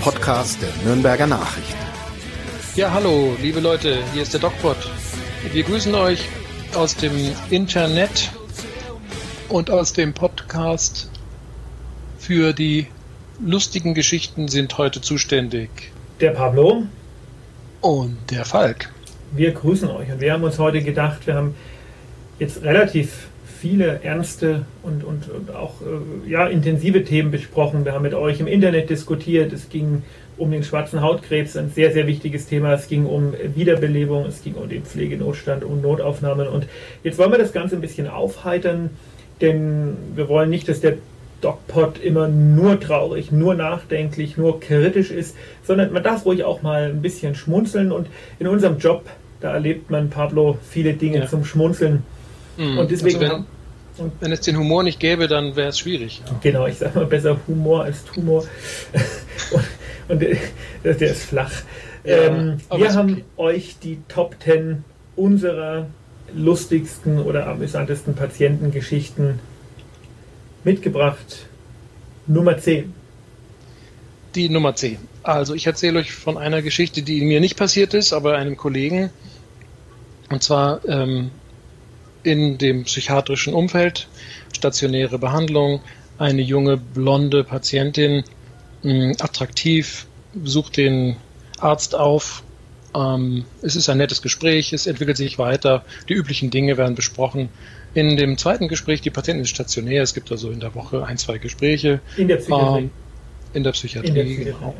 Podcast der Nürnberger Nachrichten. Ja, hallo, liebe Leute, hier ist der DocPod. Wir grüßen euch aus dem Internet und aus dem Podcast für die lustigen Geschichten sind heute zuständig der Pablo und der Falk. Wir grüßen euch und wir haben uns heute gedacht, wir haben jetzt relativ viele ernste und, und, und auch äh, ja, intensive Themen besprochen. Wir haben mit euch im Internet diskutiert. Es ging um den schwarzen Hautkrebs, ein sehr, sehr wichtiges Thema. Es ging um Wiederbelebung, es ging um den Pflegenotstand, um Notaufnahmen. Und jetzt wollen wir das Ganze ein bisschen aufheitern, denn wir wollen nicht, dass der DocPod immer nur traurig, nur nachdenklich, nur kritisch ist, sondern man darf ruhig auch mal ein bisschen schmunzeln. Und in unserem Job, da erlebt man, Pablo, viele Dinge ja. zum Schmunzeln. Mhm. Und deswegen. Also wenn, wenn, es den Humor nicht gäbe, dann wäre es schwierig. Ja. Genau, ich sage mal besser Humor als Tumor. und, und der, der, ist flach. Ja, ähm, wir haben okay. euch die Top 10 unserer lustigsten oder amüsantesten Patientengeschichten mitgebracht. Nummer 10. Die Nummer 10. Also ich erzähle euch von einer Geschichte, die mir nicht passiert ist, aber einem Kollegen. Und zwar ähm, in dem psychiatrischen Umfeld, stationäre Behandlung, eine junge blonde Patientin, mh, attraktiv, sucht den Arzt auf. Ähm, es ist ein nettes Gespräch, es entwickelt sich weiter, die üblichen Dinge werden besprochen. In dem zweiten Gespräch, die Patientin ist stationär, es gibt also in der Woche ein, zwei Gespräche. In der Psychiatrie. Ähm, in der Psychiatrie, in der Psychiatrie genau.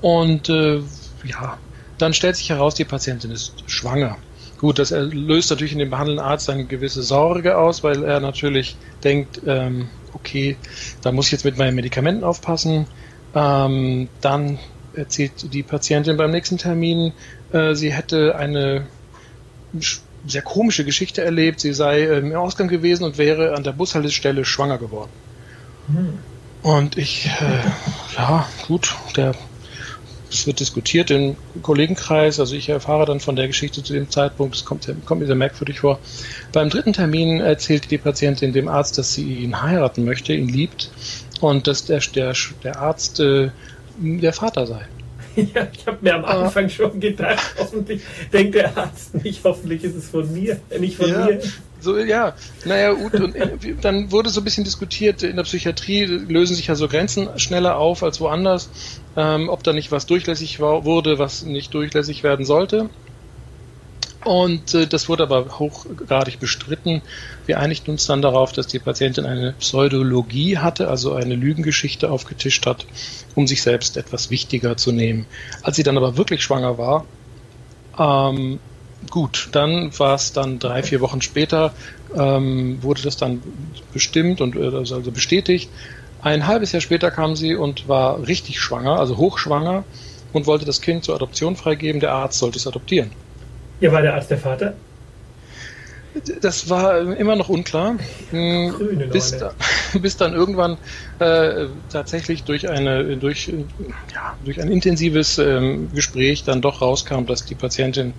Und äh, ja, dann stellt sich heraus, die Patientin ist schwanger. Gut, das löst natürlich in dem behandelnden Arzt eine gewisse Sorge aus, weil er natürlich denkt, ähm, okay, da muss ich jetzt mit meinen Medikamenten aufpassen. Ähm, dann erzählt die Patientin beim nächsten Termin, äh, sie hätte eine sehr komische Geschichte erlebt. Sie sei äh, im Ausgang gewesen und wäre an der Bushaltestelle schwanger geworden. Hm. Und ich, äh, ja, gut, der es wird diskutiert im Kollegenkreis, also ich erfahre dann von der Geschichte zu dem Zeitpunkt, es kommt, kommt mir sehr merkwürdig vor. Beim dritten Termin erzählt die Patientin dem Arzt, dass sie ihn heiraten möchte, ihn liebt und dass der, der, der Arzt äh, der Vater sei. Ja, ich habe mir am Anfang schon gedacht, hoffentlich denkt der Arzt nicht, hoffentlich ist es von mir, nicht von ja, mir. So, ja, naja, gut, und dann wurde so ein bisschen diskutiert, in der Psychiatrie lösen sich ja so Grenzen schneller auf als woanders, ähm, ob da nicht was durchlässig war, wurde, was nicht durchlässig werden sollte. Und äh, das wurde aber hochgradig bestritten. Wir einigten uns dann darauf, dass die Patientin eine Pseudologie hatte, also eine Lügengeschichte aufgetischt hat, um sich selbst etwas wichtiger zu nehmen. Als sie dann aber wirklich schwanger war, ähm, gut, dann war es dann drei, vier Wochen später, ähm, wurde das dann bestimmt und äh, also, bestätigt. Ein halbes Jahr später kam sie und war richtig schwanger, also hochschwanger und wollte das Kind zur Adoption freigeben. Der Arzt sollte es adoptieren. Ja, war der Arzt der Vater? Das war immer noch unklar, hm, Grüne bis, da, bis dann irgendwann äh, tatsächlich durch eine durch ja, durch ein intensives ähm, Gespräch dann doch rauskam, dass die Patientin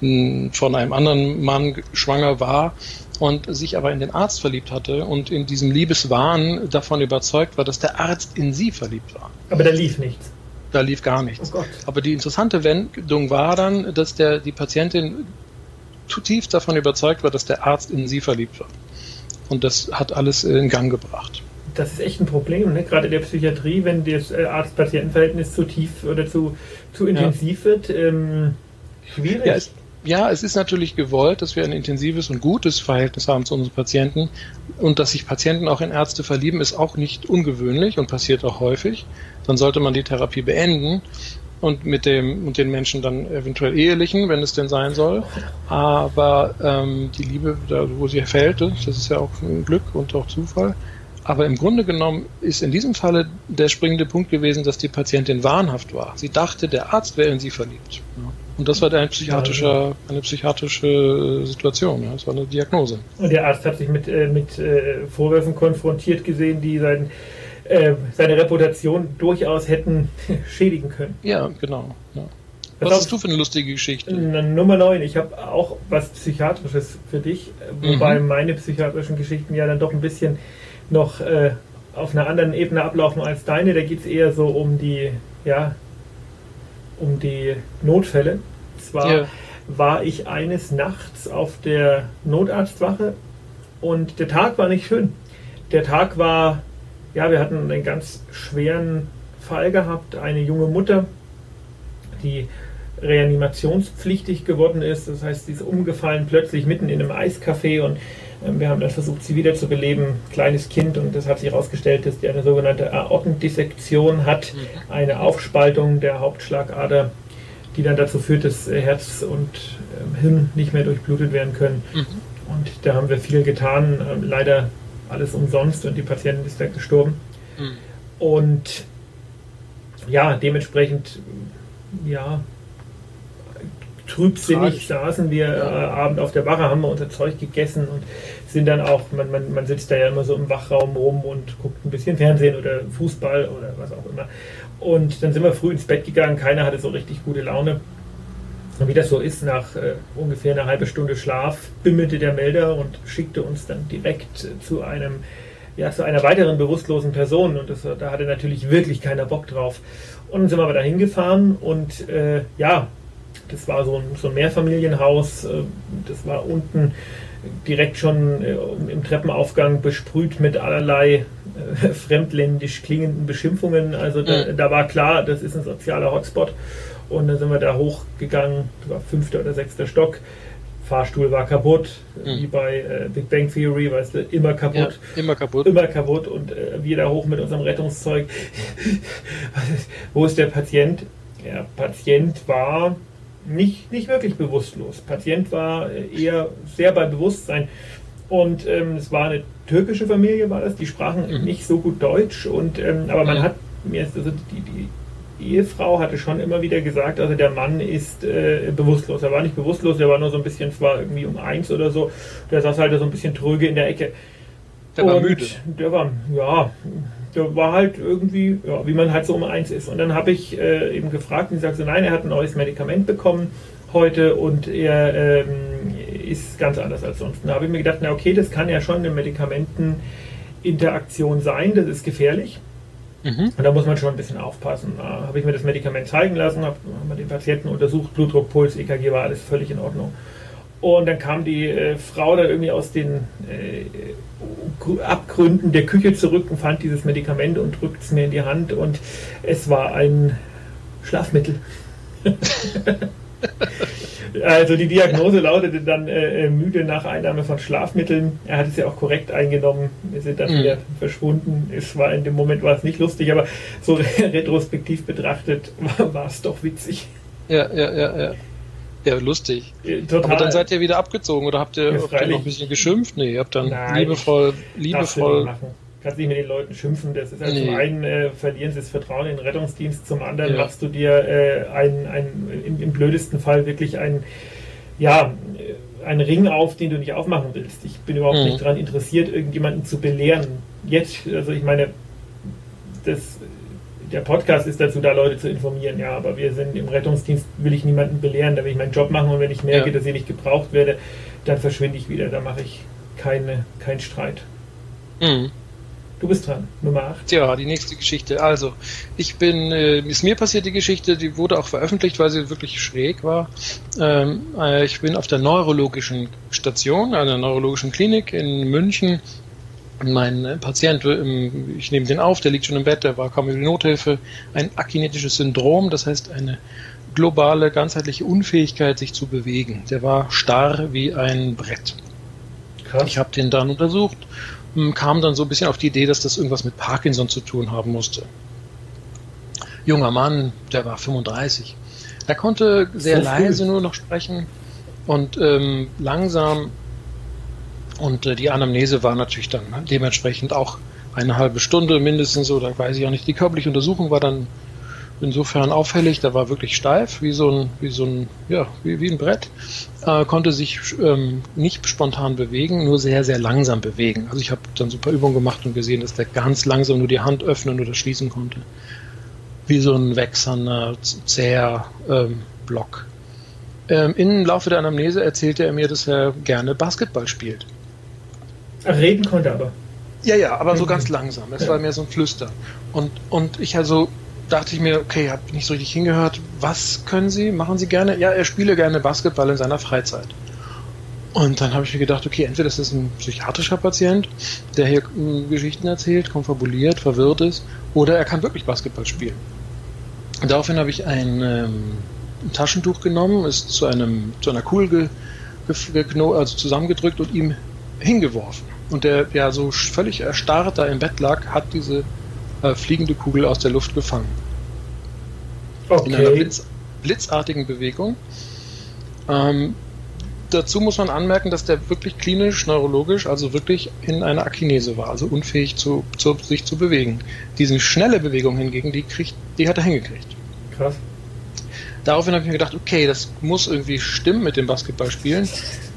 von einem anderen Mann schwanger war und sich aber in den Arzt verliebt hatte und in diesem Liebeswahn davon überzeugt war, dass der Arzt in sie verliebt war. Aber da lief nichts. Da lief gar nichts. Oh aber die interessante Wendung war dann, dass der, die Patientin zutiefst davon überzeugt war, dass der Arzt in sie verliebt war. Und das hat alles in Gang gebracht. Das ist echt ein Problem, ne? gerade in der Psychiatrie, wenn das äh, Arzt-Patienten-Verhältnis zu tief oder zu, zu intensiv ja. wird. Ähm, schwierig. Ja, es, ja, es ist natürlich gewollt, dass wir ein intensives und gutes Verhältnis haben zu unseren Patienten. Und dass sich Patienten auch in Ärzte verlieben, ist auch nicht ungewöhnlich und passiert auch häufig. Dann sollte man die Therapie beenden und mit dem und den Menschen dann eventuell ehelichen, wenn es denn sein soll. Aber ähm, die Liebe, da wo sie fällt, das ist ja auch ein Glück und auch Zufall. Aber im Grunde genommen ist in diesem Falle der springende Punkt gewesen, dass die Patientin wahnhaft war. Sie dachte, der Arzt wäre in sie verliebt. Ja. Und das war eine psychiatrische, eine psychiatrische Situation, ja. das war eine Diagnose. Und der Arzt hat sich mit, äh, mit äh, Vorwürfen konfrontiert gesehen, die sein, äh, seine Reputation durchaus hätten schädigen können. Ja, genau. Ja. Was, was hast du für eine lustige Geschichte? Nummer 9. Ich habe auch was Psychiatrisches für dich, wobei mhm. meine psychiatrischen Geschichten ja dann doch ein bisschen noch äh, auf einer anderen Ebene ablaufen als deine. Da geht es eher so um die ja, um die Notfälle. Zwar ja. war ich eines Nachts auf der Notarztwache und der Tag war nicht schön. Der Tag war, ja, wir hatten einen ganz schweren Fall gehabt. Eine junge Mutter, die reanimationspflichtig geworden ist. Das heißt, sie ist umgefallen plötzlich mitten in einem Eiscafé und wir haben dann versucht, sie wieder zu beleben. Kleines Kind und das hat sich herausgestellt, dass sie eine sogenannte Aortendissektion hat, mhm. eine Aufspaltung der Hauptschlagader, die dann dazu führt, dass Herz und ähm, Hirn nicht mehr durchblutet werden können. Mhm. Und da haben wir viel getan, ähm, leider alles umsonst und die Patientin ist weggestorben. Mhm. Und ja, dementsprechend, ja, trübsinnig saßen wir äh, Abend auf der Wache, haben wir unser Zeug gegessen und sind dann auch, man, man, man sitzt da ja immer so im Wachraum rum und guckt ein bisschen Fernsehen oder Fußball oder was auch immer. Und dann sind wir früh ins Bett gegangen, keiner hatte so richtig gute Laune. Und wie das so ist, nach äh, ungefähr einer halben Stunde Schlaf bimmelte der Melder und schickte uns dann direkt äh, zu einem ja, zu einer weiteren bewusstlosen Person und das, da hatte natürlich wirklich keiner Bock drauf. Und dann sind wir aber da hingefahren und äh, ja, das war so ein, so ein Mehrfamilienhaus, äh, das war unten direkt schon äh, im Treppenaufgang besprüht mit allerlei äh, fremdländisch klingenden Beschimpfungen. Also da, da, war klar, das ist ein sozialer Hotspot. Und dann sind wir da hochgegangen, das war fünfter oder sechster Stock. Fahrstuhl war kaputt, mhm. wie bei äh, Big Bang Theory, weißt du, immer kaputt. Ja, immer kaputt. Immer kaputt und äh, wir da hoch mit unserem Rettungszeug. Wo ist der Patient? Der Patient war nicht, nicht wirklich bewusstlos. Patient war äh, eher sehr bei Bewusstsein. Und ähm, es war eine türkische Familie, war das. Die sprachen mhm. nicht so gut Deutsch. Und, ähm, aber man mhm. hat mir, also die, die Ehefrau hatte schon immer wieder gesagt, also der Mann ist äh, bewusstlos. Er war nicht bewusstlos, er war nur so ein bisschen, es war irgendwie um eins oder so. Der saß halt so ein bisschen tröge in der Ecke. Der und war müde. Der war, ja, der war halt irgendwie, ja, wie man halt so um eins ist. Und dann habe ich äh, eben gefragt und sie sagte, nein, er hat ein neues Medikament bekommen heute und er ähm, ist ganz anders als sonst. Da habe ich mir gedacht, na okay, das kann ja schon eine Medikamenteninteraktion sein, das ist gefährlich. Mhm. Und da muss man schon ein bisschen aufpassen. Da habe ich mir das Medikament zeigen lassen, habe hab den Patienten untersucht, Blutdruck, Puls, EKG war alles völlig in Ordnung. Und dann kam die äh, Frau da irgendwie aus den äh, Abgründen der Küche zurück und fand dieses Medikament und drückt es mir in die Hand und es war ein Schlafmittel. also die Diagnose lautete dann äh, äh, müde nach Einnahme von Schlafmitteln. Er hat es ja auch korrekt eingenommen. Wir sind dann mhm. wieder verschwunden. Es war in dem Moment war es nicht lustig, aber so retrospektiv betrachtet war, war es doch witzig. Ja, ja, ja, ja. Ja, lustig. Total. Aber dann seid ihr wieder abgezogen oder habt ihr, ja, habt ihr noch ein bisschen geschimpft? Nee, ihr habt dann Nein, liebevoll, liebevoll. Kannst nicht mit den Leuten schimpfen. Das ist also nee. zum einen äh, verlieren sie das Vertrauen in den Rettungsdienst, zum anderen ja. machst du dir äh, ein, ein, im, im, blödesten Fall wirklich ein, ja, einen Ring auf, den du nicht aufmachen willst. Ich bin überhaupt mhm. nicht daran interessiert, irgendjemanden zu belehren. Jetzt, also ich meine, das der Podcast ist dazu da, Leute zu informieren, ja, aber wir sind im Rettungsdienst, will ich niemanden belehren, da will ich meinen Job machen und wenn ich merke, ja. dass ich nicht gebraucht werde, dann verschwinde ich wieder, da mache ich keine, keinen Streit. Mhm. Du bist dran, Nummer 8. Ja, die nächste Geschichte. Also, ich bin, äh, ist mir passiert die Geschichte, die wurde auch veröffentlicht, weil sie wirklich schräg war. Ähm, äh, ich bin auf der neurologischen Station, einer neurologischen Klinik in München mein äh, Patient, ich nehme den auf, der liegt schon im Bett, der war kaum in die Nothilfe, ein akinetisches Syndrom, das heißt eine globale, ganzheitliche Unfähigkeit, sich zu bewegen. Der war starr wie ein Brett. Krass. Ich habe den dann untersucht, ähm, kam dann so ein bisschen auf die Idee, dass das irgendwas mit Parkinson zu tun haben musste. Junger Mann, der war 35. Er konnte sehr so leise nur noch sprechen und ähm, langsam und äh, die Anamnese war natürlich dann dementsprechend auch eine halbe Stunde mindestens oder weiß ich auch nicht. Die körperliche Untersuchung war dann insofern auffällig. Da war wirklich steif, wie so ein, wie so ein, ja, wie, wie ein Brett. Äh, konnte sich ähm, nicht spontan bewegen, nur sehr, sehr langsam bewegen. Also ich habe dann so ein paar Übungen gemacht und gesehen, dass der ganz langsam nur die Hand öffnen oder schließen konnte. Wie so ein wechselnder, zäher ähm, Block. Ähm, Im Laufe der Anamnese erzählte er mir, dass er gerne Basketball spielt. Reden konnte aber. Ja, ja, aber so ganz langsam. Es ja. war mehr so ein Flüstern. Und, und ich also dachte ich mir, okay, habe nicht so richtig hingehört. Was können Sie? Machen Sie gerne? Ja, er spiele gerne Basketball in seiner Freizeit. Und dann habe ich mir gedacht, okay, entweder ist das ein psychiatrischer Patient, der hier äh, Geschichten erzählt, konfabuliert, verwirrt ist, oder er kann wirklich Basketball spielen. Und daraufhin habe ich ein, ähm, ein, Taschentuch genommen, ist zu einem zu einer Kugel ge, ge, also zusammengedrückt und ihm hingeworfen. Und der ja so völlig erstarrt da im Bett lag, hat diese äh, fliegende Kugel aus der Luft gefangen. Okay. In einer Blitz, blitzartigen Bewegung. Ähm, dazu muss man anmerken, dass der wirklich klinisch, neurologisch, also wirklich in einer Akinese war, also unfähig zu, zu, sich zu bewegen. Diese schnelle Bewegung hingegen, die, kriegt, die hat er hingekriegt. Krass. Daraufhin habe ich mir gedacht, okay, das muss irgendwie stimmen mit dem Basketballspielen.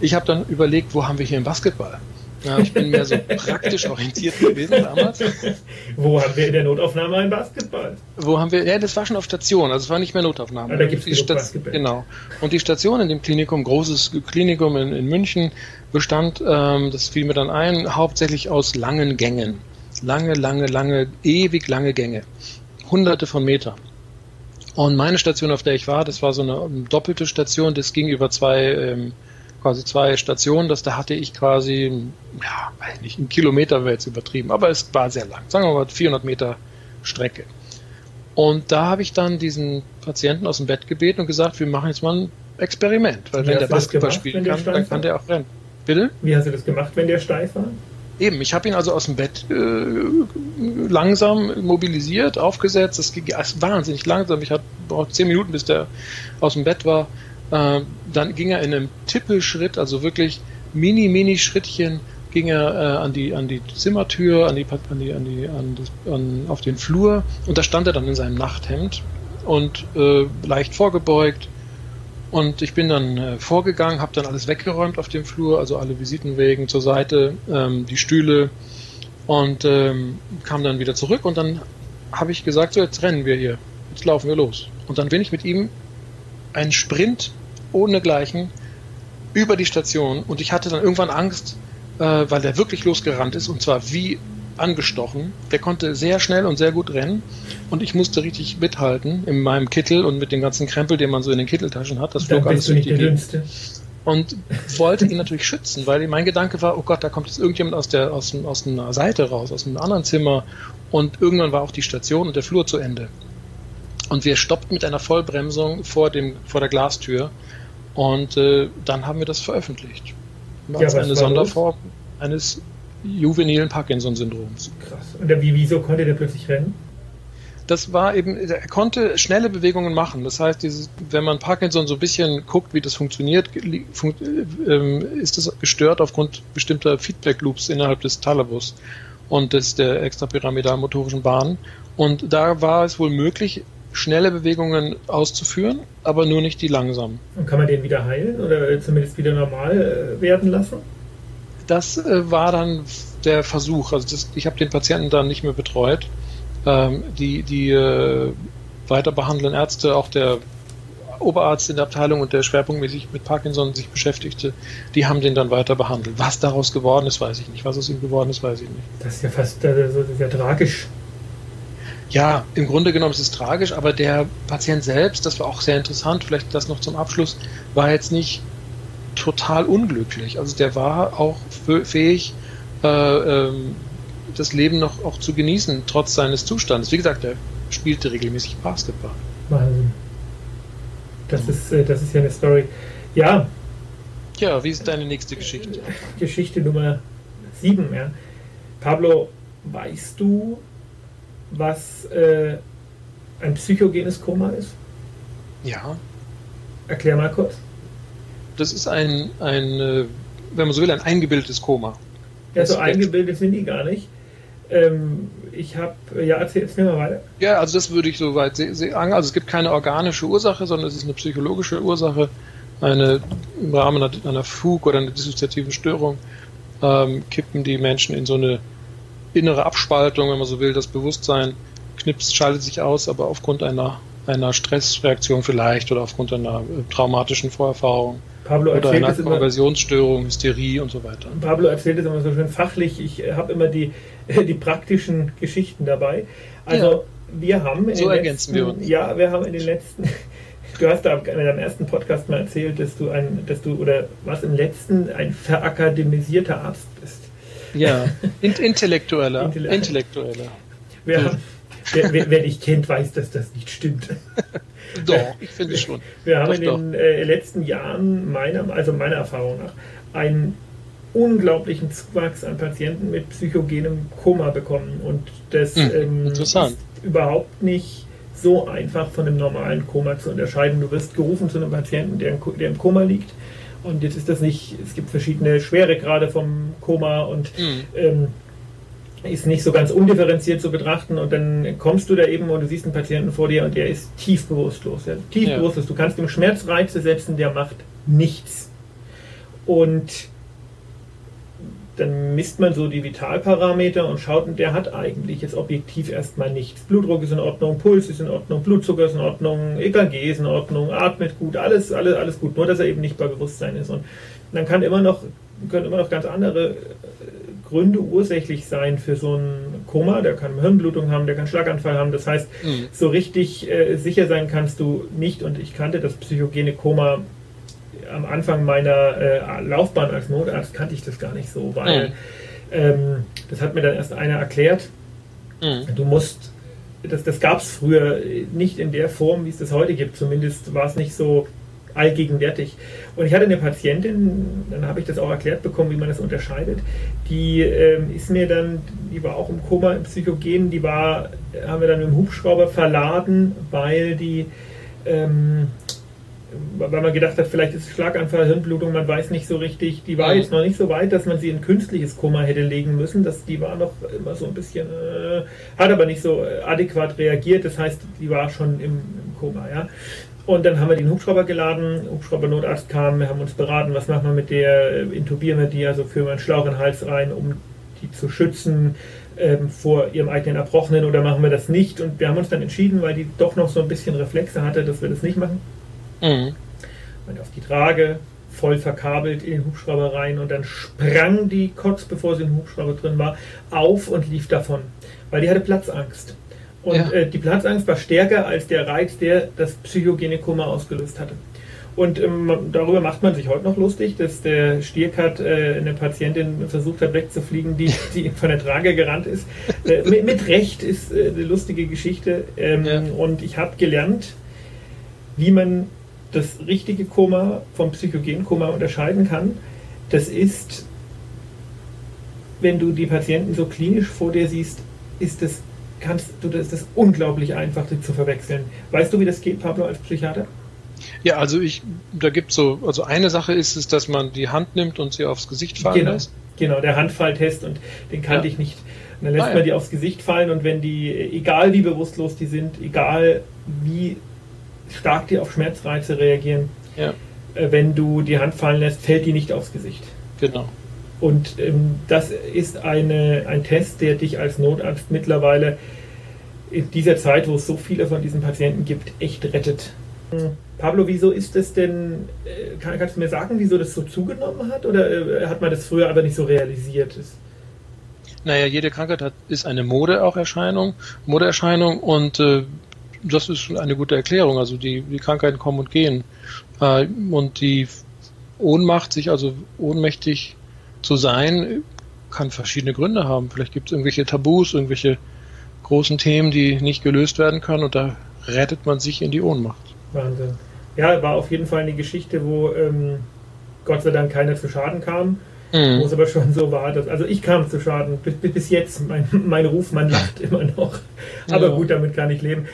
Ich habe dann überlegt, wo haben wir hier einen Basketball? Ja, ich bin mehr so praktisch orientiert gewesen damals. Wo haben wir in der Notaufnahme einen Basketball? Wo haben wir? Ja, das war schon auf Station, also es war nicht mehr Notaufnahme. Ah, da gibt's die Basketball. Genau. Und die Station in dem Klinikum, großes Klinikum in, in München, bestand, ähm, das fiel mir dann ein, hauptsächlich aus langen Gängen. Lange, lange, lange, ewig lange Gänge. Hunderte von Metern. Und meine Station, auf der ich war, das war so eine doppelte Station, das ging über zwei ähm, quasi zwei Stationen, das da hatte ich quasi, ja, weiß nicht, ein Kilometer wäre jetzt übertrieben, aber es war sehr lang, sagen wir mal 400 Meter Strecke. Und da habe ich dann diesen Patienten aus dem Bett gebeten und gesagt, wir machen jetzt mal ein Experiment, weil Wie wenn der Basketball gemacht, spielen kann, dann kann der auch rennen. Bitte? Wie hast du das gemacht, wenn der steif war? Eben, ich habe ihn also aus dem Bett äh, langsam mobilisiert, aufgesetzt. Das ging wahnsinnig langsam. Ich hatte braucht zehn Minuten, bis der aus dem Bett war. Äh, dann ging er in einem Tippelschritt, also wirklich mini, mini Schrittchen, ging er äh, an die an die Zimmertür, an die an die an die an, das, an auf den Flur. Und da stand er dann in seinem Nachthemd und äh, leicht vorgebeugt. Und ich bin dann äh, vorgegangen, habe dann alles weggeräumt auf dem Flur, also alle Visitenwegen zur Seite, ähm, die Stühle. Und ähm, kam dann wieder zurück und dann habe ich gesagt, so jetzt rennen wir hier, jetzt laufen wir los. Und dann bin ich mit ihm einen Sprint ohnegleichen über die Station und ich hatte dann irgendwann Angst, äh, weil der wirklich losgerannt ist und zwar wie angestochen. Der konnte sehr schnell und sehr gut rennen und ich musste richtig mithalten in meinem Kittel und mit dem ganzen Krempel, den man so in den Kitteltaschen hat. Das flog alles durch die Gegend. Und wollte ihn natürlich schützen, weil mein Gedanke war, oh Gott, da kommt jetzt irgendjemand aus der aus, aus einer Seite raus, aus einem anderen Zimmer und irgendwann war auch die Station und der Flur zu Ende. Und wir stoppten mit einer Vollbremsung vor, dem, vor der Glastür und äh, dann haben wir das veröffentlicht. Ja, als eine Sonderform los? eines juvenilen Parkinson-Syndroms. Krass. Und wie, wieso konnte der plötzlich rennen? Das war eben, er konnte schnelle Bewegungen machen. Das heißt, dieses, wenn man Parkinson so ein bisschen guckt, wie das funktioniert, fun äh, ist das gestört aufgrund bestimmter Feedback-Loops innerhalb des Thalamus und des, der extrapyramidalen motorischen Bahn. Und da war es wohl möglich, schnelle Bewegungen auszuführen, aber nur nicht die langsamen. Und kann man den wieder heilen oder zumindest wieder normal äh, werden lassen? Das äh, war dann der Versuch. Also das, ich habe den Patienten dann nicht mehr betreut. Ähm, die die äh, weiter behandelnden Ärzte, auch der Oberarzt in der Abteilung und der schwerpunktmäßig mit Parkinson sich beschäftigte, die haben den dann weiter behandelt. Was daraus geworden ist, weiß ich nicht. Was aus ihm geworden ist, weiß ich nicht. Das ist ja fast äh, das ist ja tragisch. Ja, im Grunde genommen ist es tragisch, aber der Patient selbst, das war auch sehr interessant, vielleicht das noch zum Abschluss, war jetzt nicht total unglücklich. Also der war auch fähig, äh, ähm, das Leben noch auch zu genießen, trotz seines Zustandes. Wie gesagt, er spielte regelmäßig Basketball. Wahnsinn. Das ist, äh, das ist ja eine Story. Ja. Ja, wie ist deine nächste Geschichte? Geschichte Nummer 7, ja. Pablo, weißt du, was äh, ein psychogenes Koma ist? Ja. Erklär mal kurz. Das ist ein, ein äh, wenn man so will, ein eingebildetes Koma. Ja, so eingebildet sind die gar nicht. Ähm, ich habe, ja, erzähl, erzähl mal weiter. Ja, also das würde ich soweit sagen. Also es gibt keine organische Ursache, sondern es ist eine psychologische Ursache. Eine, Im Rahmen einer Fug oder einer dissoziativen Störung ähm, kippen die Menschen in so eine innere Abspaltung, wenn man so will, das Bewusstsein knipst, schaltet sich aus, aber aufgrund einer, einer Stressreaktion vielleicht oder aufgrund einer äh, traumatischen Vorerfahrung. Pablo oder einer Konversionsstörung, Hysterie und so weiter. Pablo erzählt es immer so schön fachlich. Ich habe immer die, die praktischen Geschichten dabei. Also wir haben so ergänzen letzten, wir uns. Ja, wir haben in den letzten Du hast da in deinem ersten Podcast mal erzählt, dass du ein, dass du oder was im letzten ein verakademisierter Arzt bist. Ja, intellektueller. Intellektueller. Intellektueller. Wer, wer, wer, wer dich kennt, weiß, dass das nicht stimmt. Doch, ich finde schon. Wir haben Doch, in den äh, letzten Jahren, meiner, also meiner Erfahrung nach, einen unglaublichen Zuwachs an Patienten mit psychogenem Koma bekommen. Und das Hm, ähm, ist überhaupt nicht so einfach von einem normalen Koma zu unterscheiden. Du wirst gerufen zu einem Patienten, der, der im Koma liegt. Und jetzt ist das nicht, es gibt verschiedene Schweregrade vom Koma und Mhm. ähm, ist nicht so ganz undifferenziert zu betrachten und dann kommst du da eben und du siehst einen Patienten vor dir und der ist tief bewusstlos. Ja? Tief Ja. bewusstlos. Du kannst ihm Schmerzreize setzen, der macht nichts. Und dann misst man so die Vitalparameter und schaut, und der hat eigentlich jetzt objektiv erstmal nichts. Blutdruck ist in Ordnung, Puls ist in Ordnung, Blutzucker ist in Ordnung, EKG ist in Ordnung, atmet gut, alles, alles, alles gut, nur dass er eben nicht bei Bewusstsein ist. Und dann kann immer noch, können immer noch ganz andere äh, Gründe ursächlich sein für so ein Koma. Der kann Hirnblutung haben, der kann Schlaganfall haben. Das heißt, Mhm. so richtig äh, sicher sein kannst du nicht. Und ich kannte das psychogene Koma am Anfang meiner äh, Laufbahn als Notarzt, kannte ich das gar nicht so, weil Mhm. ähm, das hat mir dann erst einer erklärt. Mhm. Du musst, das, das gab es früher nicht in der Form, wie es das heute gibt. Zumindest war es nicht so allgegenwärtig. Und ich hatte eine Patientin, dann habe ich das auch erklärt bekommen, wie man das unterscheidet. Die ähm, ist mir dann, die war auch im Koma, im Psychogen, die war, haben wir dann mit dem Hubschrauber verladen, weil die, ähm, weil man gedacht hat, vielleicht ist Schlaganfall, Hirnblutung, man weiß nicht so richtig. Die war jetzt noch nicht so weit, dass man sie in künstliches Koma hätte legen müssen. Das, die war noch immer so ein bisschen, äh, hat aber nicht so äh, adäquat reagiert. Das heißt, die war schon im, im Koma, ja. Und dann haben wir den Hubschrauber geladen, Hubschrauber-Notarzt kam, wir haben uns beraten, was machen wir mit der, äh, intubieren wir die, also führen wir einen Schlauch in den Hals rein, um die zu schützen ähm, vor ihrem eigenen Erbrochenen oder machen wir das nicht? Und wir haben uns dann entschieden, weil die doch noch so ein bisschen Reflexe hatte, dass wir das nicht machen. Mhm. Und auf die Trage, voll verkabelt in den Hubschrauber rein und dann sprang die kurz bevor sie im Hubschrauber drin war, auf und lief davon, weil die hatte Platzangst. Und Ja. äh, die Platzangst war stärker als der Reiz, der das psychogene Koma ausgelöst hatte. Und ähm, darüber macht man sich heute noch lustig, dass der Stierkat äh, eine Patientin versucht hat wegzufliegen, die, die von der Trage gerannt ist. Äh, mit, mit Recht ist äh, eine lustige Geschichte. Ähm, Ja. Und ich habe gelernt, wie man das richtige Koma vom psychogenen Koma unterscheiden kann. Das ist, wenn du die Patienten so klinisch vor dir siehst, ist das, kannst du das, das unglaublich einfach die zu verwechseln. Weißt du, wie das geht, Pablo, als Psychiater? Ja, also ich, da gibt so, also eine Sache ist es, dass man die Hand nimmt und sie aufs Gesicht fallen Genau. lässt. Genau, der Handfalltest und den kannte Ja. ich nicht. Und dann lässt Ah, ja. man die aufs Gesicht fallen und wenn die, egal wie bewusstlos die sind, egal wie stark die auf Schmerzreize reagieren, Ja, äh, wenn du die Hand fallen lässt, fällt die nicht aufs Gesicht. genau. Und ähm, das ist eine, ein Test, der dich als Notarzt mittlerweile in dieser Zeit, wo es so viele von diesen Patienten gibt, echt rettet. Pablo, wieso ist das denn, äh, kann, kannst du mir sagen, wieso das so zugenommen hat? Oder äh, hat man das früher aber nicht so realisiert? Das, Naja, jede Krankheit hat, ist eine Mode auch Erscheinung, Modeerscheinung und äh, das ist schon eine gute Erklärung. Also die, die Krankheiten kommen und gehen. Äh, und die Ohnmacht, sich also ohnmächtig zu sein, kann verschiedene Gründe haben. Vielleicht gibt es irgendwelche Tabus, irgendwelche großen Themen, die nicht gelöst werden können und da rettet man sich in die Ohnmacht. Wahnsinn. Ja, war auf jeden Fall eine Geschichte, wo ähm, Gott sei Dank keiner zu Schaden kam. Wo es aber schon so war, dass, also ich kam zu Schaden, bis, bis bis jetzt, mein, mein Ruf, man lacht immer noch. Aber Ja. gut, damit kann ich leben.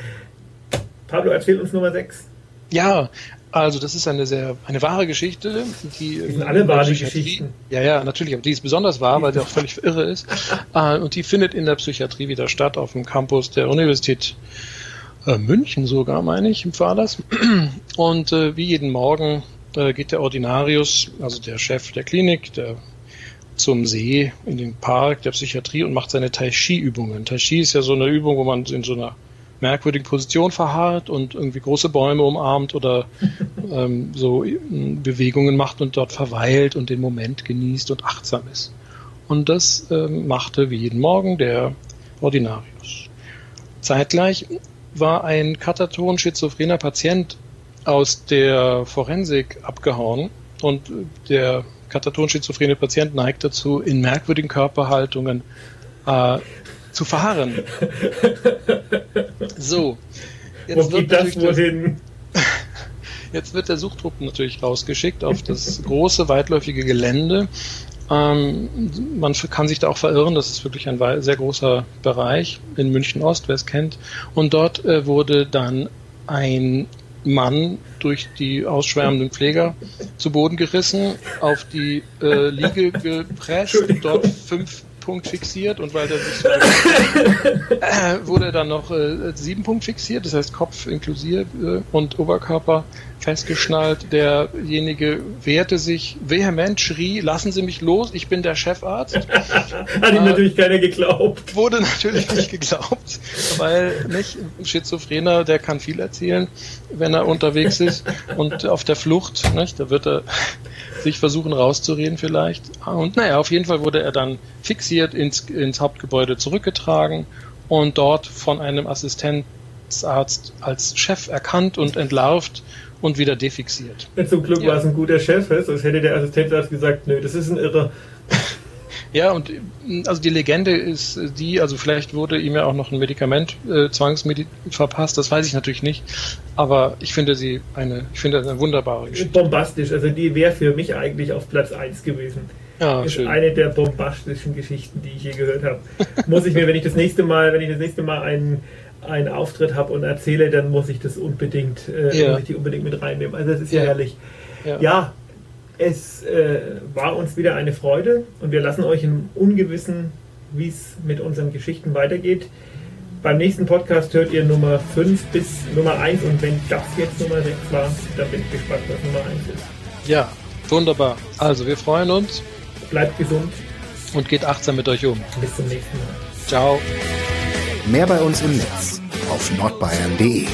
Pablo, erzähl uns Nummer 6. Ja, also das ist eine sehr eine wahre Geschichte, die Die sind alle in der wahre Psychiatrie- Geschichten. Ja, ja, natürlich, aber die ist besonders wahr, weil die auch völlig irre ist. Äh, und die findet in der Psychiatrie wieder statt auf dem Campus der Universität äh, München sogar, meine ich, war das. Und äh, wie jeden Morgen äh, geht der Ordinarius, also der Chef der Klinik, der zum See in den Park der Psychiatrie und macht seine Tai Chi Übungen. Tai Chi ist ja so eine Übung, wo man in so einer merkwürdigen Position verharrt und irgendwie große Bäume umarmt oder ähm, so ähm, Bewegungen macht und dort verweilt und den Moment genießt und achtsam ist. Und das ähm, machte wie jeden Morgen der Ordinarius. Zeitgleich war ein kataton-schizophrener Patient aus der Forensik abgehauen und der kataton-schizophrene Patient neigt dazu, in merkwürdigen Körperhaltungen äh, zu fahren. So. Jetzt Wo geht das wohin? Jetzt wird der Suchtrupp natürlich rausgeschickt auf das große, weitläufige Gelände. Ähm, man kann sich da auch verirren, das ist wirklich ein sehr großer Bereich in München Ost, wer es kennt. Und dort äh, wurde dann ein Mann durch die ausschwärmenden Pfleger zu Boden gerissen, auf die äh, Liege gepresst, dort fünf Punkt fixiert und weil der sich so äh, wurde dann noch äh, sieben Punkt fixiert, das heißt Kopf inklusive äh, und Oberkörper festgeschnallt. Derjenige wehrte sich vehement, schrie, lassen Sie mich los, ich bin der Chefarzt. Hat ihm äh, natürlich keiner geglaubt. Wurde natürlich nicht geglaubt, weil nicht ein Schizophrener, der kann viel erzählen, wenn er unterwegs ist und auf der Flucht, nicht, da wird er sich versuchen rauszureden vielleicht. Und naja, auf jeden Fall wurde er dann fixiert ins, ins Hauptgebäude zurückgetragen und dort von einem Assistenzarzt als Chef erkannt und entlarvt und wieder defixiert. Zum Glück ja. war es ein guter Chef, sonst hätte der Assistenzarzt gesagt, nö, das ist ein Irrer. Ja, und also die Legende ist die, also vielleicht wurde ihm ja auch noch ein Medikament äh, zwangsmedi verpasst, das weiß ich natürlich nicht, aber ich finde sie eine, ich finde eine wunderbare Geschichte. Bombastisch, also die wäre für mich eigentlich auf Platz 1 gewesen. Ja, ist schön. eine der bombastischen Geschichten, die ich je gehört habe. muss ich mir, wenn ich das nächste Mal, wenn ich das nächste Mal einen einen Auftritt habe und erzähle, dann muss ich das unbedingt, äh, ja. muss ich die unbedingt mit reinnehmen. Also das ist ja, ja herrlich. Ja. ja, es äh, war uns wieder eine Freude und wir lassen euch im Ungewissen, wie es mit unseren Geschichten weitergeht. Beim nächsten Podcast hört ihr Nummer 5 bis Nummer 1 und wenn das jetzt Nummer 6 war, dann bin ich gespannt, was Nummer 1 ist. Ja, wunderbar. Also wir freuen uns. Bleibt gesund. Und geht achtsam mit euch um. Bis zum nächsten Mal. Ciao. Mehr bei uns im Netz auf nordbayern.de